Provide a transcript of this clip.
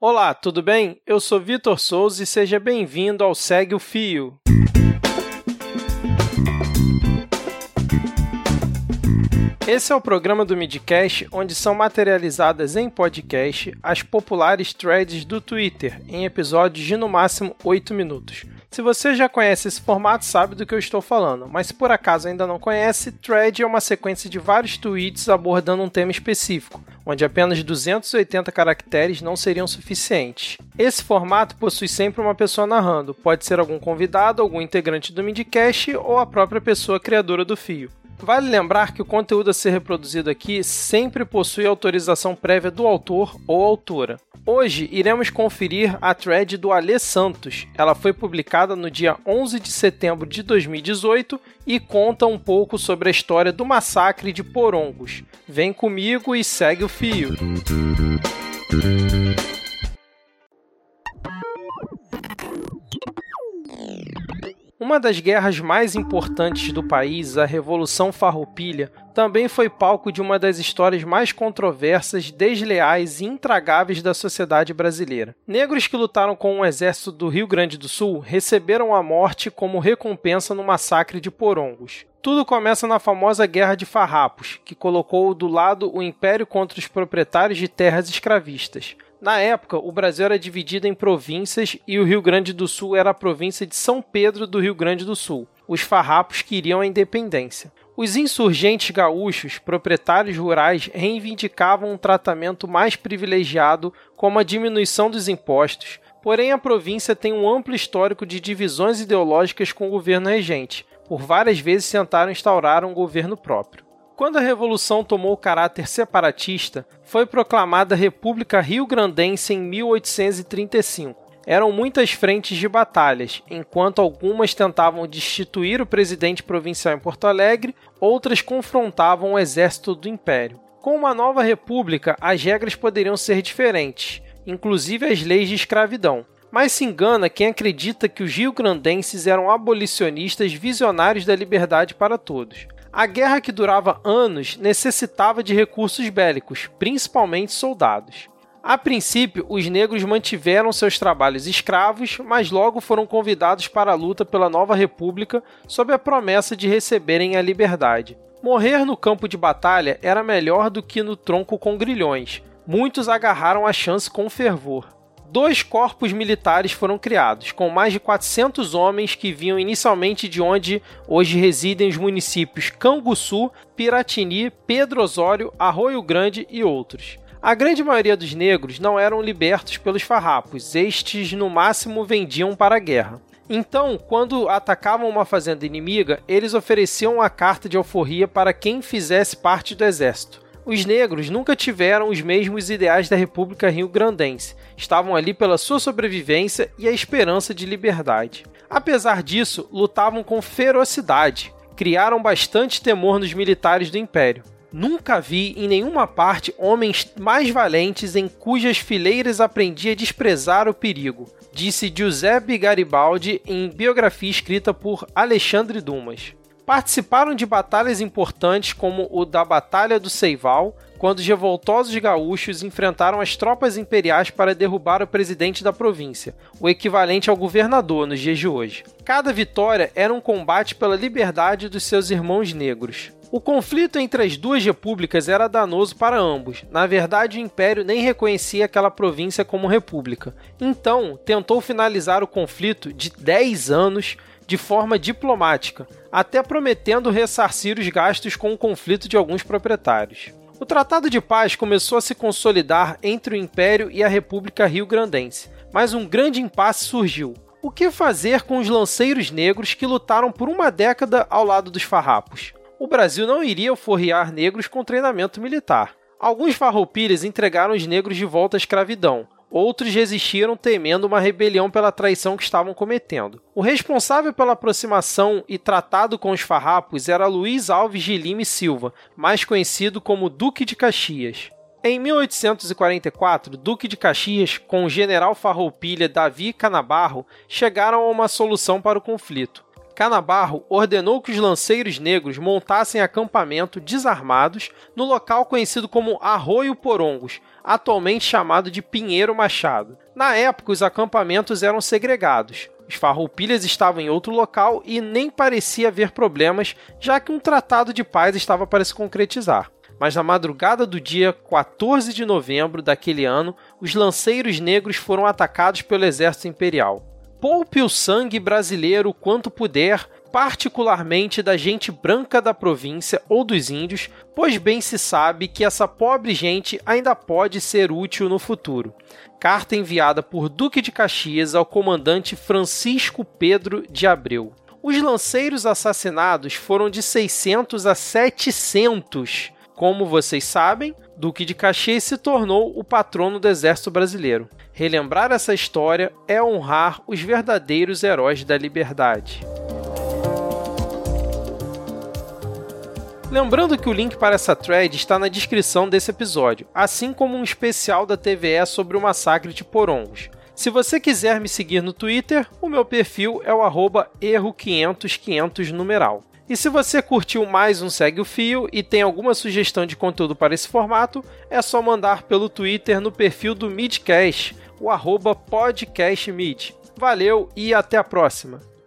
Olá, tudo bem? Eu sou Vitor Souza e seja bem-vindo ao Segue o Fio. Esse é o programa do Midcast, onde são materializadas em podcast as populares threads do Twitter, em episódios de no máximo 8 minutos. Se você já conhece esse formato, sabe do que eu estou falando, mas se por acaso ainda não conhece, thread é uma sequência de vários tweets abordando um tema específico, onde apenas 280 caracteres não seriam suficientes. Esse formato possui sempre uma pessoa narrando, pode ser algum convidado, algum integrante do Midcast ou a própria pessoa criadora do fio. Vale lembrar que o conteúdo a ser reproduzido aqui sempre possui autorização prévia do autor ou autora. Hoje iremos conferir a thread do Alê Santos. Ela foi publicada no dia 11 de setembro de 2018 e conta um pouco sobre a história do massacre de Porongos. Vem comigo e segue o fio. Uma das guerras mais importantes do país, a Revolução Farroupilha, também foi palco de uma das histórias mais controversas, desleais e intragáveis da sociedade brasileira. Negros que lutaram com o exército do Rio Grande do Sul receberam a morte como recompensa no massacre de Porongos. Tudo começa na famosa Guerra de Farrapos, que colocou do lado o império contra os proprietários de terras escravistas. Na época, o Brasil era dividido em províncias e o Rio Grande do Sul era a província de São Pedro do Rio Grande do Sul. Os farrapos queriam a independência. Os insurgentes gaúchos, proprietários rurais, reivindicavam um tratamento mais privilegiado, como a diminuição dos impostos, porém a província tem um amplo histórico de divisões ideológicas com o governo regente. Por várias vezes tentaram instaurar um governo próprio. Quando a revolução tomou caráter separatista, foi proclamada República Rio-Grandense em 1835. Eram muitas frentes de batalhas, enquanto algumas tentavam destituir o presidente provincial em Porto Alegre, outras confrontavam o exército do império. Com uma nova república, as regras poderiam ser diferentes, inclusive as leis de escravidão. Mas se engana quem acredita que os rio-grandenses eram abolicionistas visionários da liberdade para todos. A guerra que durava anos necessitava de recursos bélicos, principalmente soldados. A princípio, os negros mantiveram seus trabalhos escravos, mas logo foram convidados para a luta pela nova república sob a promessa de receberem a liberdade. Morrer no campo de batalha era melhor do que no tronco com grilhões. Muitos agarraram a chance com fervor dois corpos militares foram criados, com mais de 400 homens que vinham inicialmente de onde hoje residem os municípios Canguçu, Piratini, Pedro Osório, Arroio Grande e outros. A grande maioria dos negros não eram libertos pelos farrapos, estes no máximo vendiam para a guerra. Então, quando atacavam uma fazenda inimiga, eles ofereciam uma carta de alforria para quem fizesse parte do exército. Os negros nunca tiveram os mesmos ideais da República Rio-Grandense. Estavam ali pela sua sobrevivência e a esperança de liberdade. Apesar disso, lutavam com ferocidade. Criaram bastante temor nos militares do Império. Nunca vi em nenhuma parte homens mais valentes em cujas fileiras aprendi a desprezar o perigo, disse Giuseppe Garibaldi em biografia escrita por Alexandre Dumas participaram de batalhas importantes como o da Batalha do Seival, quando os revoltosos gaúchos enfrentaram as tropas imperiais para derrubar o presidente da província, o equivalente ao governador nos dias de hoje. Cada vitória era um combate pela liberdade dos seus irmãos negros. O conflito entre as duas repúblicas era danoso para ambos. Na verdade, o Império nem reconhecia aquela província como república. Então, tentou finalizar o conflito de 10 anos de forma diplomática, até prometendo ressarcir os gastos com o conflito de alguns proprietários. O Tratado de Paz começou a se consolidar entre o Império e a República Rio-Grandense, mas um grande impasse surgiu. O que fazer com os lanceiros negros que lutaram por uma década ao lado dos farrapos? O Brasil não iria forrear negros com treinamento militar. Alguns farroupilhas entregaram os negros de volta à escravidão, Outros resistiram temendo uma rebelião pela traição que estavam cometendo. O responsável pela aproximação e tratado com os farrapos era Luiz Alves de Lima e Silva, mais conhecido como Duque de Caxias. Em 1844, Duque de Caxias, com o general farroupilha Davi Canabarro, chegaram a uma solução para o conflito. Canabarro ordenou que os lanceiros negros montassem acampamento desarmados no local conhecido como Arroio Porongos, atualmente chamado de Pinheiro Machado. Na época, os acampamentos eram segregados. Os farroupilhas estavam em outro local e nem parecia haver problemas, já que um tratado de paz estava para se concretizar. Mas na madrugada do dia 14 de novembro daquele ano, os lanceiros negros foram atacados pelo exército imperial. Poupe o sangue brasileiro quanto puder, particularmente da gente branca da província ou dos índios, pois bem se sabe que essa pobre gente ainda pode ser útil no futuro. Carta enviada por Duque de Caxias ao comandante Francisco Pedro de Abreu. Os lanceiros assassinados foram de 600 a 700. Como vocês sabem, Duque de Caxias se tornou o patrono do exército brasileiro. Relembrar essa história é honrar os verdadeiros heróis da liberdade. Lembrando que o link para essa thread está na descrição desse episódio, assim como um especial da TVE sobre o massacre de Porongos. Se você quiser me seguir no Twitter, o meu perfil é o erro500500 numeral. E se você curtiu mais um Segue o Fio e tem alguma sugestão de conteúdo para esse formato, é só mandar pelo Twitter no perfil do Midcast, o arroba podcastmid. Valeu e até a próxima!